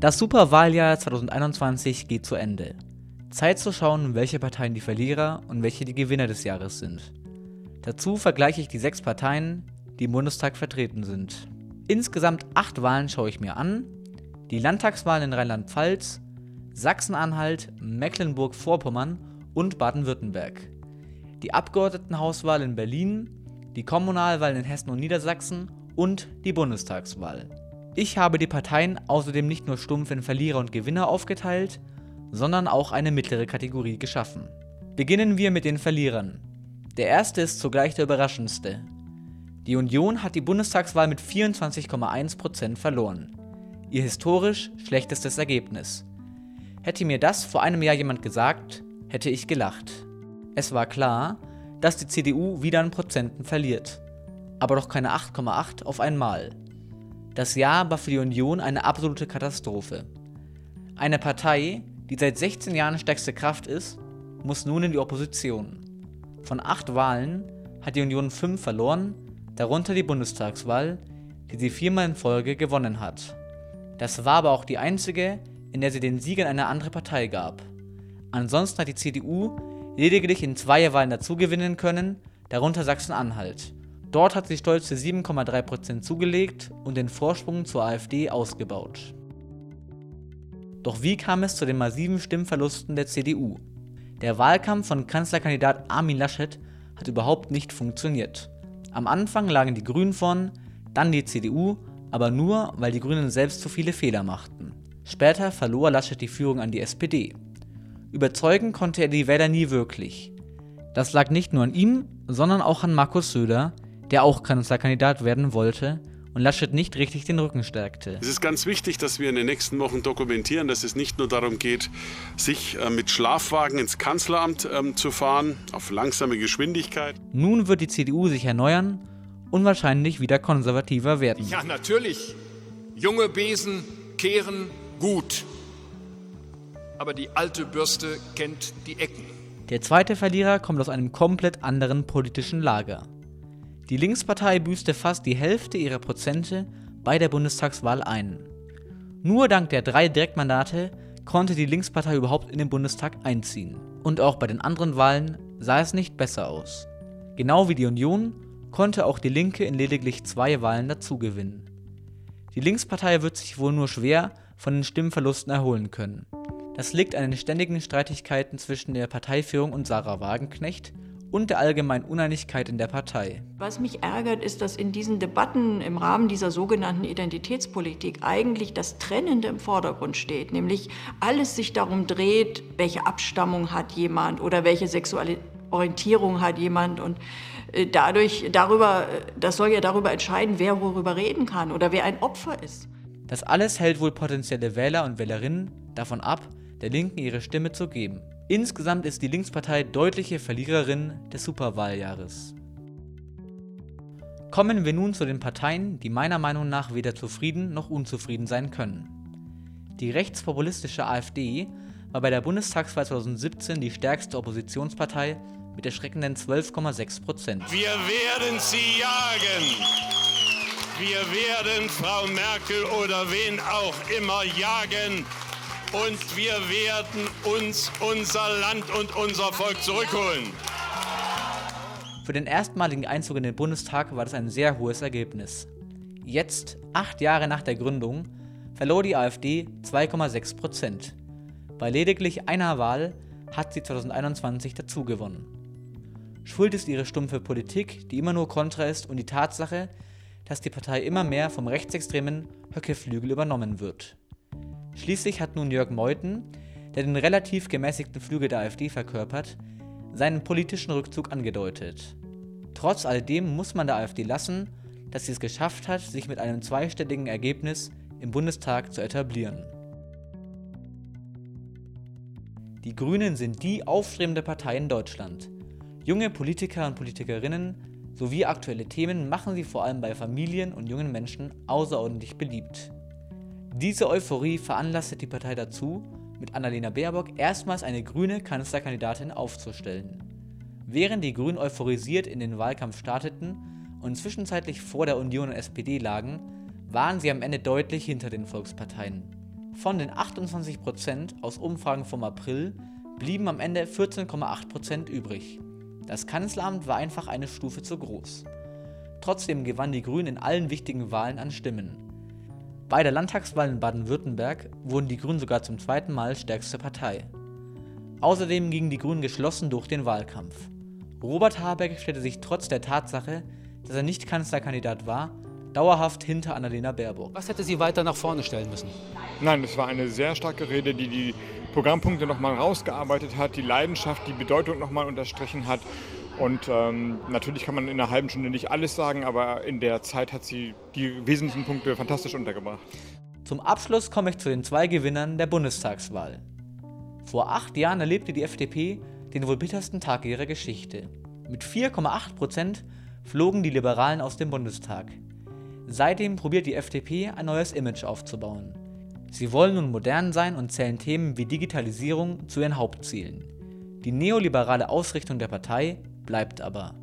Das Superwahljahr 2021 geht zu Ende. Zeit zu schauen, welche Parteien die Verlierer und welche die Gewinner des Jahres sind. Dazu vergleiche ich die sechs Parteien, die im Bundestag vertreten sind. Insgesamt acht Wahlen schaue ich mir an. Die Landtagswahlen in Rheinland-Pfalz, Sachsen-Anhalt, Mecklenburg-Vorpommern und Baden-Württemberg. Die Abgeordnetenhauswahl in Berlin, die Kommunalwahlen in Hessen und Niedersachsen und die Bundestagswahl. Ich habe die Parteien außerdem nicht nur stumpf in Verlierer und Gewinner aufgeteilt, sondern auch eine mittlere Kategorie geschaffen. Beginnen wir mit den Verlierern. Der erste ist zugleich der überraschendste. Die Union hat die Bundestagswahl mit 24,1% verloren. Ihr historisch schlechtestes Ergebnis. Hätte mir das vor einem Jahr jemand gesagt, hätte ich gelacht. Es war klar, dass die CDU wieder an Prozenten verliert. Aber doch keine 8,8 auf einmal. Das Jahr war für die Union eine absolute Katastrophe. Eine Partei, die seit 16 Jahren stärkste Kraft ist, muss nun in die Opposition. Von acht Wahlen hat die Union fünf verloren, darunter die Bundestagswahl, die sie viermal in Folge gewonnen hat. Das war aber auch die einzige, in der sie den Sieg an eine andere Partei gab. Ansonsten hat die CDU lediglich in zwei Wahlen dazugewinnen können, darunter Sachsen-Anhalt. Dort hat sie stolze 7,3% zugelegt und den Vorsprung zur AfD ausgebaut. Doch wie kam es zu den massiven Stimmverlusten der CDU? Der Wahlkampf von Kanzlerkandidat Armin Laschet hat überhaupt nicht funktioniert. Am Anfang lagen die Grünen vorn, dann die CDU, aber nur, weil die Grünen selbst zu viele Fehler machten. Später verlor Laschet die Führung an die SPD. Überzeugen konnte er die Wähler nie wirklich. Das lag nicht nur an ihm, sondern auch an Markus Söder, der auch Kanzlerkandidat werden wollte und Laschet nicht richtig den Rücken stärkte. Es ist ganz wichtig, dass wir in den nächsten Wochen dokumentieren, dass es nicht nur darum geht, sich äh, mit Schlafwagen ins Kanzleramt ähm, zu fahren, auf langsame Geschwindigkeit. Nun wird die CDU sich erneuern und wahrscheinlich wieder konservativer werden. Ja, natürlich. Junge Besen kehren gut. Aber die alte Bürste kennt die Ecken. Der zweite Verlierer kommt aus einem komplett anderen politischen Lager. Die Linkspartei büßte fast die Hälfte ihrer Prozente bei der Bundestagswahl ein. Nur dank der drei Direktmandate konnte die Linkspartei überhaupt in den Bundestag einziehen. Und auch bei den anderen Wahlen sah es nicht besser aus. Genau wie die Union konnte auch die Linke in lediglich zwei Wahlen dazugewinnen. Die Linkspartei wird sich wohl nur schwer von den Stimmverlusten erholen können. Das liegt an den ständigen Streitigkeiten zwischen der Parteiführung und Sarah Wagenknecht und der allgemeinen Uneinigkeit in der Partei. Was mich ärgert, ist, dass in diesen Debatten im Rahmen dieser sogenannten Identitätspolitik eigentlich das Trennende im Vordergrund steht, nämlich alles sich darum dreht, welche Abstammung hat jemand oder welche sexuelle Orientierung hat jemand und äh, dadurch darüber, das soll ja darüber entscheiden, wer worüber reden kann oder wer ein Opfer ist. Das alles hält wohl potenzielle Wähler und Wählerinnen davon ab, der Linken ihre Stimme zu geben. Insgesamt ist die Linkspartei deutliche Verliererin des Superwahljahres. Kommen wir nun zu den Parteien, die meiner Meinung nach weder zufrieden noch unzufrieden sein können. Die rechtspopulistische AfD war bei der Bundestagswahl 2017 die stärkste Oppositionspartei mit erschreckenden 12,6 Prozent. Wir werden sie jagen. Wir werden Frau Merkel oder wen auch immer jagen und wir werden uns unser Land und unser Volk zurückholen. Für den erstmaligen Einzug in den Bundestag war das ein sehr hohes Ergebnis. Jetzt, acht Jahre nach der Gründung, verlor die AfD 2,6 Prozent. Bei lediglich einer Wahl hat sie 2021 dazugewonnen. Schuld ist ihre stumpfe Politik, die immer nur kontra ist, und die Tatsache, dass die Partei immer mehr vom rechtsextremen Höckeflügel übernommen wird. Schließlich hat nun Jörg Meuthen, der den relativ gemäßigten Flügel der AfD verkörpert, seinen politischen Rückzug angedeutet. Trotz alledem muss man der AfD lassen, dass sie es geschafft hat, sich mit einem zweistelligen Ergebnis im Bundestag zu etablieren. Die Grünen sind die aufstrebende Partei in Deutschland. Junge Politiker und Politikerinnen sowie aktuelle Themen machen sie vor allem bei Familien und jungen Menschen außerordentlich beliebt. Diese Euphorie veranlasste die Partei dazu, mit Annalena Baerbock erstmals eine grüne Kanzlerkandidatin aufzustellen. Während die Grünen euphorisiert in den Wahlkampf starteten und zwischenzeitlich vor der Union und SPD lagen, waren sie am Ende deutlich hinter den Volksparteien. Von den 28% aus Umfragen vom April blieben am Ende 14,8% übrig. Das Kanzleramt war einfach eine Stufe zu groß. Trotzdem gewannen die Grünen in allen wichtigen Wahlen an Stimmen. Bei der Landtagswahl in Baden-Württemberg wurden die Grünen sogar zum zweiten Mal stärkste Partei. Außerdem gingen die Grünen geschlossen durch den Wahlkampf. Robert Habeck stellte sich trotz der Tatsache, dass er nicht Kanzlerkandidat war, dauerhaft hinter Annalena Baerbock. Was hätte sie weiter nach vorne stellen müssen? Nein, es war eine sehr starke Rede, die die Programmpunkte nochmal rausgearbeitet hat, die Leidenschaft, die Bedeutung nochmal unterstrichen hat. Und ähm, natürlich kann man in einer halben Stunde nicht alles sagen, aber in der Zeit hat sie die wesentlichen Punkte fantastisch untergebracht. Zum Abschluss komme ich zu den zwei Gewinnern der Bundestagswahl. Vor acht Jahren erlebte die FDP den wohl bittersten Tag ihrer Geschichte. Mit 4,8% flogen die Liberalen aus dem Bundestag. Seitdem probiert die FDP ein neues Image aufzubauen. Sie wollen nun modern sein und zählen Themen wie Digitalisierung zu ihren Hauptzielen. Die neoliberale Ausrichtung der Partei bleibt aber.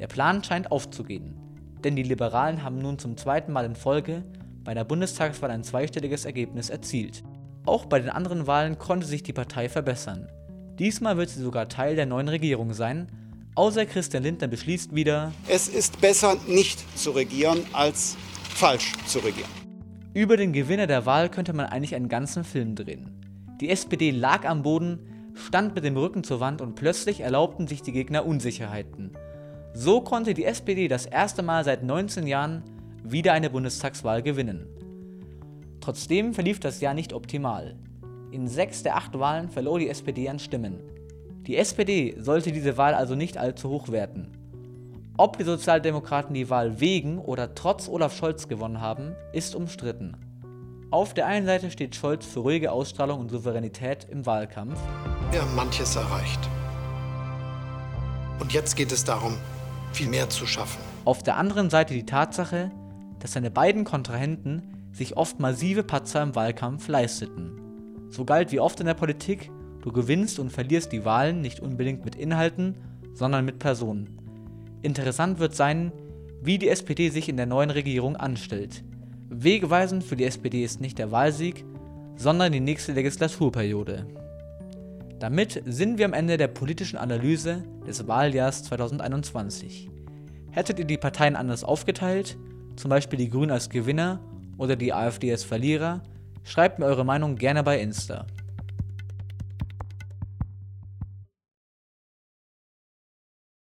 Der Plan scheint aufzugehen, denn die Liberalen haben nun zum zweiten Mal in Folge bei der Bundestagswahl ein zweistelliges Ergebnis erzielt. Auch bei den anderen Wahlen konnte sich die Partei verbessern. Diesmal wird sie sogar Teil der neuen Regierung sein, außer Christian Lindner beschließt wieder, es ist besser nicht zu regieren als falsch zu regieren. Über den Gewinner der Wahl könnte man eigentlich einen ganzen Film drehen. Die SPD lag am Boden, stand mit dem Rücken zur Wand und plötzlich erlaubten sich die Gegner Unsicherheiten. So konnte die SPD das erste Mal seit 19 Jahren wieder eine Bundestagswahl gewinnen. Trotzdem verlief das Jahr nicht optimal. In sechs der acht Wahlen verlor die SPD an Stimmen. Die SPD sollte diese Wahl also nicht allzu hoch werten. Ob die Sozialdemokraten die Wahl wegen oder trotz Olaf Scholz gewonnen haben, ist umstritten. Auf der einen Seite steht Scholz für ruhige Ausstrahlung und Souveränität im Wahlkampf. Wir haben manches erreicht. Und jetzt geht es darum, viel mehr zu schaffen. Auf der anderen Seite die Tatsache, dass seine beiden Kontrahenten sich oft massive Patzer im Wahlkampf leisteten. So galt wie oft in der Politik, du gewinnst und verlierst die Wahlen nicht unbedingt mit Inhalten, sondern mit Personen. Interessant wird sein, wie die SPD sich in der neuen Regierung anstellt. Wegweisend für die SPD ist nicht der Wahlsieg, sondern die nächste Legislaturperiode. Damit sind wir am Ende der politischen Analyse des Wahljahrs 2021. Hättet ihr die Parteien anders aufgeteilt, zum Beispiel die Grünen als Gewinner oder die AfD als Verlierer, schreibt mir eure Meinung gerne bei Insta.